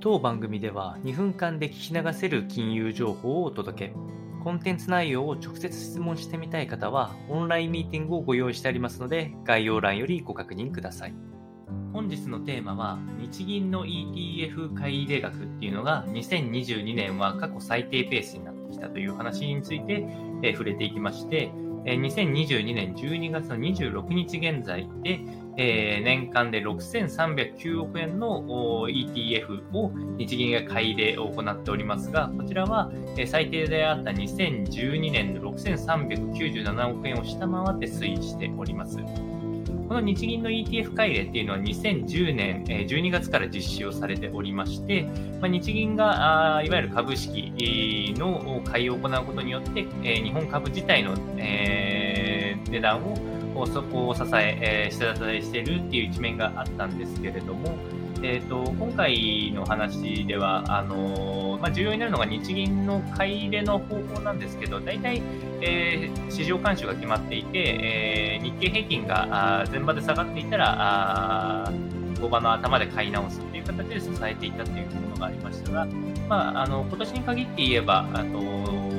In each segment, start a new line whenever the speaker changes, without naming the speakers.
当番組では2分間で聞き流せる金融情報をお届け。コンテンツ内容を直接質問してみたい方は、オンラインミーティングをご用意してありますので、概要欄よりご確認ください。本日のテーマは、日銀の ETF 買い入れ額っていうのが、2022年は過去最低ペースになってきたという話について、えー、触れていきまして、え2022年12月の26日現在で、えー、年間で6309億円の ETF を日銀が買い入れを行っておりますが、こちらは、えー、最低であった2012年の6397億円を下回って推移しております。この日銀の ETF 買い入れっていうのは2010年12月から実施をされておりまして、まあ、日銀がいわゆる株式の買いを行うことによって、日本株自体の、値段をそこを支え、えー、下支えしているっていう一面があったんですけれども、えーと、今回の話ではあのまあ、重要になるのが日銀の買い入れの方法なんですけど、大体、えー、市場監修が決まっていて、えー、日経平均が前場で下がっていたら、相場の頭で買い直すっていう形で支えていたというものがありましたが、まあ、あの今年に限って言えば、あの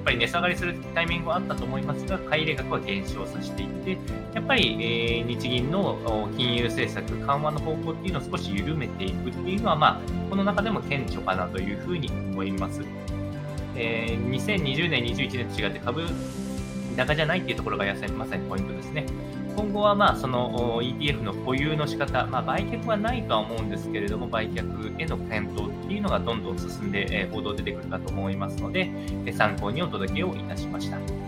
っぱり値下がりするタイミングはあったと思いますが、買い入れ額は減少させていって、やっぱり、えー、日銀の金融政策緩和の方向っていうのを少し緩めていくっていうのは、まあ、この中でも顕著かなというふうに思います。えー、2020年、21年と違って株高じゃないっていうところがまさにポイントですね。今後はまあその ETF の保有の仕方、まあ、売却はないとは思うんですけれども、売却への検討っていうのがどんどん進んで、え報道出てくるかと思いますので、参考にお届けをいたしました。